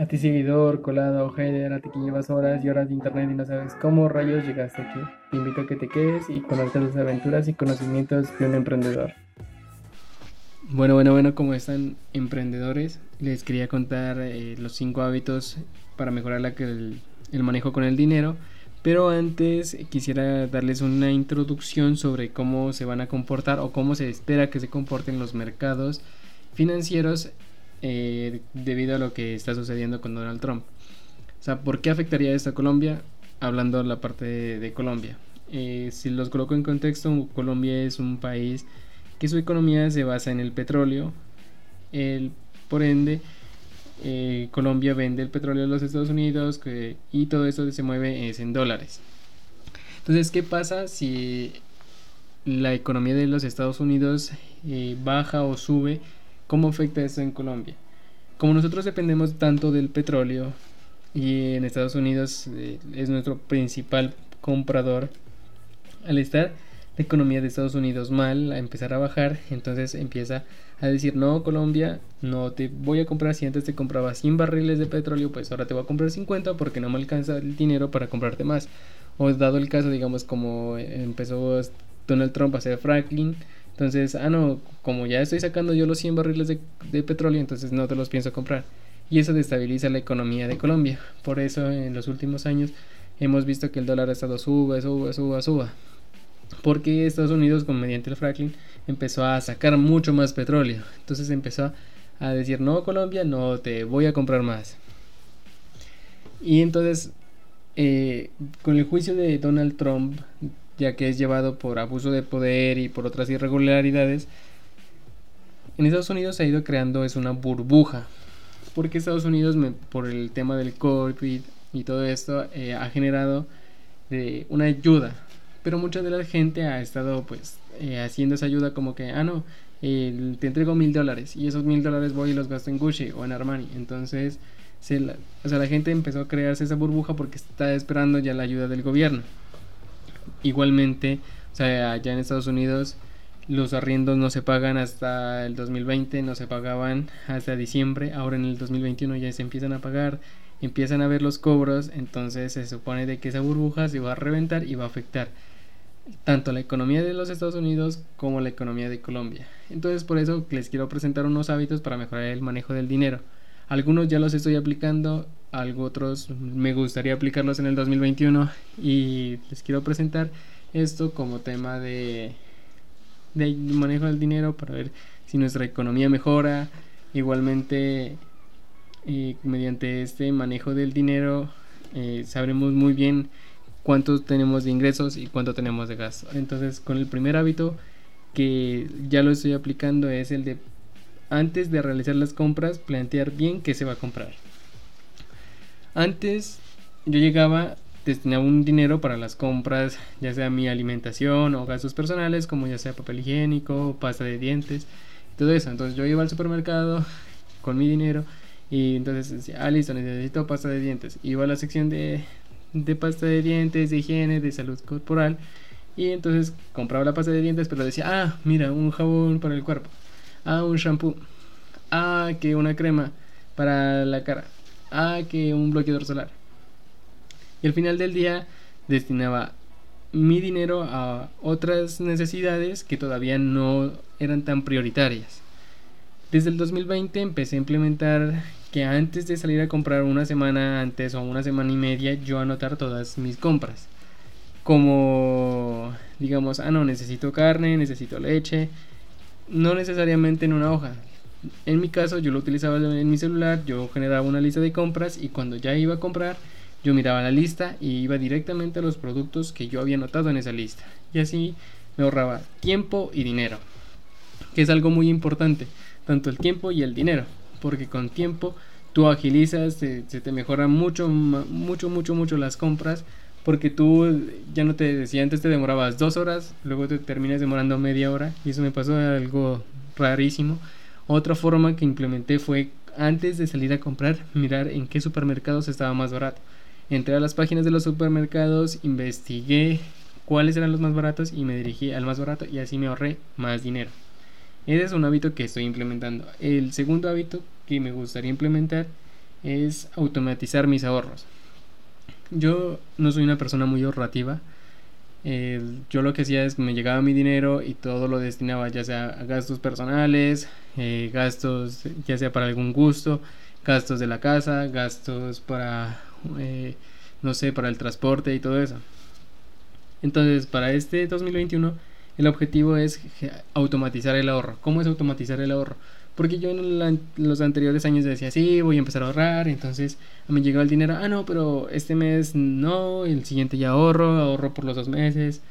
A ti seguidor, colado, hater, a ti que llevas horas y horas de internet y no sabes cómo rayos llegaste aquí. Te invito a que te quedes y conozcas las aventuras y conocimientos de un emprendedor. Bueno, bueno, bueno, como están emprendedores, les quería contar eh, los cinco hábitos para mejorar la, el, el manejo con el dinero. Pero antes quisiera darles una introducción sobre cómo se van a comportar o cómo se espera que se comporten los mercados financieros eh, debido a lo que está sucediendo con Donald Trump. O sea, ¿por qué afectaría esto a Colombia? Hablando de la parte de, Colombia. Eh, si los coloco en contexto, Colombia es un país que su economía se basa en el petróleo. El, por ende, eh, Colombia vende el petróleo a los Estados Unidos y todo eso se mueve es en dólares. Entonces, ¿qué pasa si la economía de los Estados Unidos baja o sube? ¿Cómo afecta eso en Colombia? Como nosotros dependemos tanto del petróleo y en Estados Unidos eh, es nuestro principal comprador, al estar la economía de Estados Unidos mal, a empezar a bajar, entonces empieza a decir, no, Colombia, no te voy a comprar si antes te compraba 100 barriles de petróleo, pues ahora te voy a comprar 50 porque no me alcanza el dinero para comprarte más. O dado el caso, digamos, como empezó Donald Trump a hacer Franklin, entonces, ah, no, como ya estoy sacando yo los 100 barriles de, petróleo, entonces no te los pienso comprar. Y eso destabiliza la economía de Colombia. Por eso en los últimos años hemos visto que el dólar ha estado suba, suba, suba, suba. Porque Estados Unidos, con mediante el fracking, empezó a sacar mucho más petróleo. Entonces empezó a decir, no, Colombia, no te voy a comprar más. Y entonces, eh, con el juicio de Donald Trump ya que es llevado por abuso de poder y por otras irregularidades, en Estados Unidos se ha ido creando es una burbuja, porque Estados Unidos por el tema del COVID y todo esto eh, ha generado eh, una ayuda, pero mucha de la gente ha estado pues eh, haciendo esa ayuda como que, ah no, te entrego mil dólares y esos mil dólares voy y los gasto en Gucci o en Armani, entonces la, o sea, la gente empezó a crearse esa burbuja porque está esperando ya la ayuda del gobierno. Igualmente, o sea, allá en Estados Unidos los arriendos no se pagan hasta el 2020, no se pagaban hasta diciembre, ahora en el 2021 ya se empiezan a pagar, empiezan a ver los cobros, entonces se supone de que esa burbuja se va a reventar y va a afectar tanto la economía de los Estados Unidos como la economía de Colombia. Entonces por eso les quiero presentar unos hábitos para mejorar el manejo del dinero. Algunos ya los estoy aplicando, algo otros me gustaría aplicarlos en el 2021 y les quiero presentar esto como tema de, de manejo del dinero para ver si nuestra economía mejora. Igualmente, eh, mediante este manejo del dinero, eh, sabremos muy bien cuánto tenemos de ingresos y cuánto tenemos de gasto. Entonces, con el primer hábito que ya lo estoy aplicando es el de antes de realizar las compras, plantear bien qué se va a comprar. Antes yo llegaba, destinaba un dinero para las compras, ya sea mi alimentación o gastos personales, como ya sea papel higiénico, pasta de dientes, todo eso. Entonces yo iba al supermercado con mi dinero y entonces decía, ah, listo, necesito pasta de dientes. Iba a la sección de, de pasta de dientes, de higiene, de salud corporal. Y entonces compraba la pasta de dientes, pero decía, ah, mira, un jabón para el cuerpo ah, un shampoo, ah, que una crema para la cara, ah, que un bloqueador solar. Y al final del día destinaba mi dinero a otras necesidades que todavía no eran tan prioritarias. Desde el 2020 empecé a implementar que antes de salir a comprar una semana antes o una semana y media yo anotar todas mis compras. Como digamos, ah no, necesito carne, necesito leche, no necesariamente en una hoja. En mi caso yo lo utilizaba en mi celular, yo generaba una lista de compras y cuando ya iba a comprar yo miraba la lista y iba directamente a los productos que yo había anotado en esa lista. Y así me ahorraba tiempo y dinero, que es algo muy importante, tanto el tiempo y el dinero, porque con tiempo tú agilizas, se, te mejoran mucho, mucho, mucho, mucho las compras porque tú ya no te decía antes te demorabas dos horas, luego te terminas demorando media hora y eso me pasó algo rarísimo. Otra forma que implementé fue antes de salir a comprar, mirar en qué supermercados estaba más barato. Entré a las páginas de los supermercados, investigué cuáles eran los más baratos y me dirigí al más barato y así me ahorré más dinero. Ese es un hábito que estoy implementando. El segundo hábito que me gustaría implementar es automatizar mis ahorros. Yo no soy una persona muy ahorrativa. Yo lo que hacía es que me llegaba mi dinero y todo lo destinaba ya sea a gastos personales, eh, gastos ya sea para algún gusto, gastos de la casa, gastos para, eh, no sé, para el transporte y todo eso. Entonces, para este 2021, el objetivo es automatizar el ahorro. ¿Cómo es automatizar el ahorro? Porque yo en los anteriores años decía, sí, voy a empezar a ahorrar, entonces me llegaba el dinero, ah, no, pero este mes no, el siguiente ya ahorro, ahorro por los dos meses.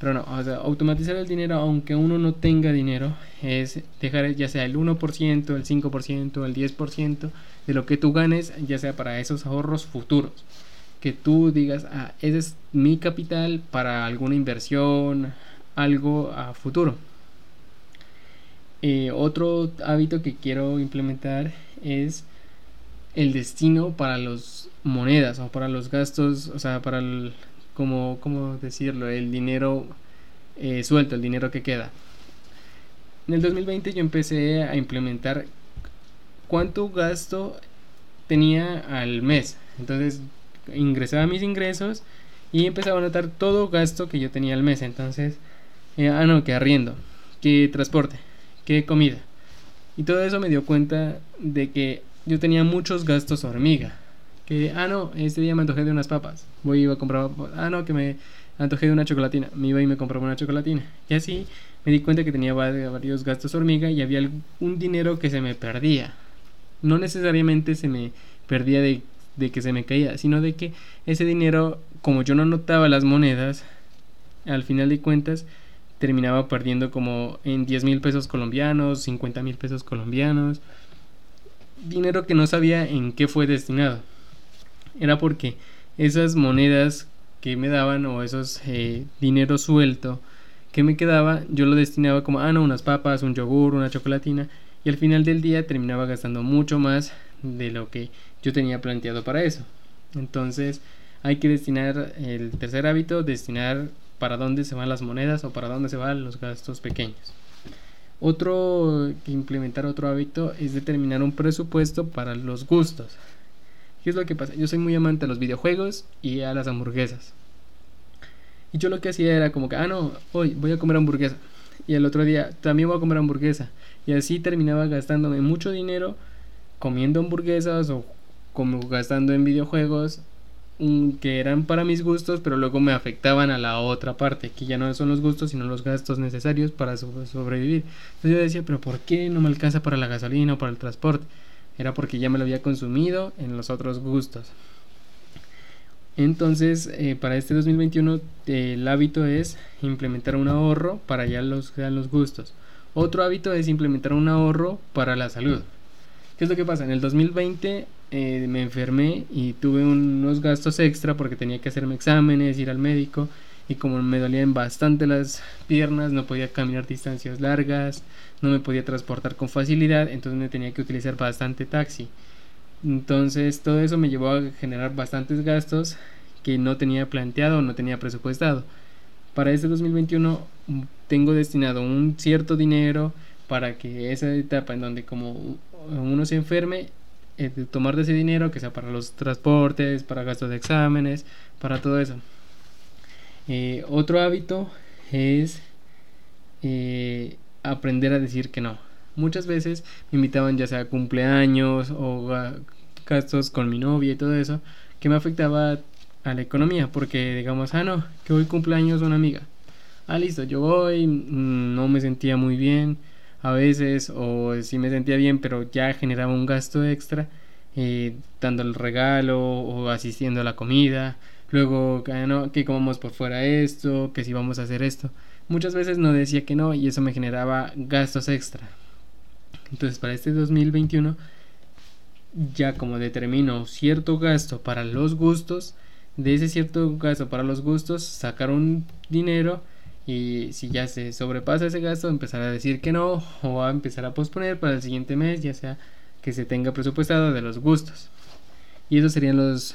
Pero no, o sea, automatizar el dinero, aunque uno no tenga dinero, es dejar ya sea el 1%, el 5%, el 10% de lo que tú ganes, ya sea para esos ahorros futuros. Que tú digas, ah, ese es mi capital para alguna inversión, algo a futuro. Eh, otro hábito que quiero implementar es el destino para las monedas o para los gastos, o sea, para el, como, ¿cómo decirlo? El dinero eh, suelto, el dinero que queda. En el 2020 yo empecé a implementar cuánto gasto tenía al mes. Entonces ingresaba mis ingresos y empezaba a notar todo gasto que yo tenía al mes. Entonces, eh, ah, no, que arriendo, que transporte, que comida. Y todo eso me dio cuenta de que yo tenía muchos gastos hormiga. Que, ah, no, este día me antojé de unas papas. Voy a comprar, ah, no, que me antojé de una chocolatina. Me iba y me compraba una chocolatina. Y así me di cuenta que tenía varios gastos hormiga y había un dinero que se me perdía. No necesariamente se me perdía de, de que se me caía, sino de que ese dinero, como yo no notaba las monedas, al final de cuentas, terminaba perdiendo como en 10 mil pesos colombianos, 50 mil pesos colombianos, dinero que no sabía en qué fue destinado. Era porque esas monedas que me daban o esos eh, dinero suelto que me quedaba, yo lo destinaba como, ah, no, unas papas, un yogur, una chocolatina, y al final del día terminaba gastando mucho más de lo que yo tenía planteado para eso. Entonces hay que destinar el tercer hábito, destinar para dónde se van las monedas o para dónde se van los gastos pequeños. Otro que implementar otro hábito es determinar un presupuesto para los gustos. ¿Qué es lo que pasa? Yo soy muy amante a los videojuegos y a las hamburguesas. Y yo lo que hacía era como que, ah, no, hoy voy a comer hamburguesa. Y el otro día también voy a comer hamburguesa. Y así terminaba gastándome mucho dinero comiendo hamburguesas o como gastando en videojuegos que eran para mis gustos, pero luego me afectaban a la otra parte, que ya no son los gustos, sino los gastos necesarios para sobrevivir. Entonces yo decía, pero ¿por qué no me alcanza para la gasolina o para el transporte? Era porque ya me lo había consumido en los otros gustos. Entonces, eh, para este 2021, el hábito es implementar un ahorro para ya los, los gustos. Otro hábito es implementar un ahorro para la salud. ¿Qué es lo que pasa? En el 2020 eh, me enfermé y tuve unos gastos extra porque tenía que hacerme exámenes, ir al médico y como me dolían bastante las piernas, no podía caminar distancias largas, no me podía transportar con facilidad, entonces me tenía que utilizar bastante taxi. Entonces todo eso me llevó a generar bastantes gastos que no tenía planteado o no tenía presupuestado. Para este 2021 mm, tengo destinado un cierto dinero para que esa etapa en donde como uno se enferme eh, tomar de ese dinero, que sea para los transportes, para gastos de exámenes, para todo eso. Eh, otro hábito es eh, aprender a decir que no. Muchas veces me invitaban ya sea cumpleaños o gastos con mi novia y todo eso, que me afectaba a la economía, porque digamos, ah, no, que hoy cumpleaños una amiga. Ah, listo, yo voy, mm, no me sentía muy bien, a veces o si me sentía bien pero ya generaba un gasto extra eh, dando el regalo o asistiendo a la comida. Luego no, que comamos por fuera esto que si vamos a hacer esto. Muchas veces no decía que no y eso me generaba gastos extra. Entonces para este 2021 ya como determino cierto gasto para los gustos de ese cierto gasto para los gustos sacar un dinero y si ya se sobrepasa ese gasto, empezar a decir que no o a empezar a posponer para el siguiente mes, ya sea que se tenga presupuestado de los gustos. Y esos serían los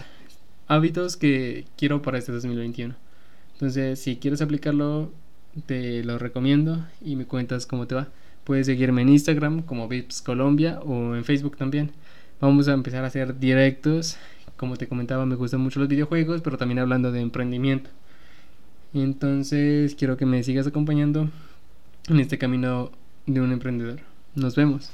hábitos que quiero para este 2021. Entonces, si quieres aplicarlo, te lo recomiendo y me cuentas cómo te va. Puedes seguirme en Instagram como Vips Colombia o en Facebook también. Vamos a empezar a hacer directos. Como te comentaba, me gustan mucho los videojuegos, pero también hablando de emprendimiento. Entonces quiero que me sigas acompañando en este camino de un emprendedor. Nos vemos.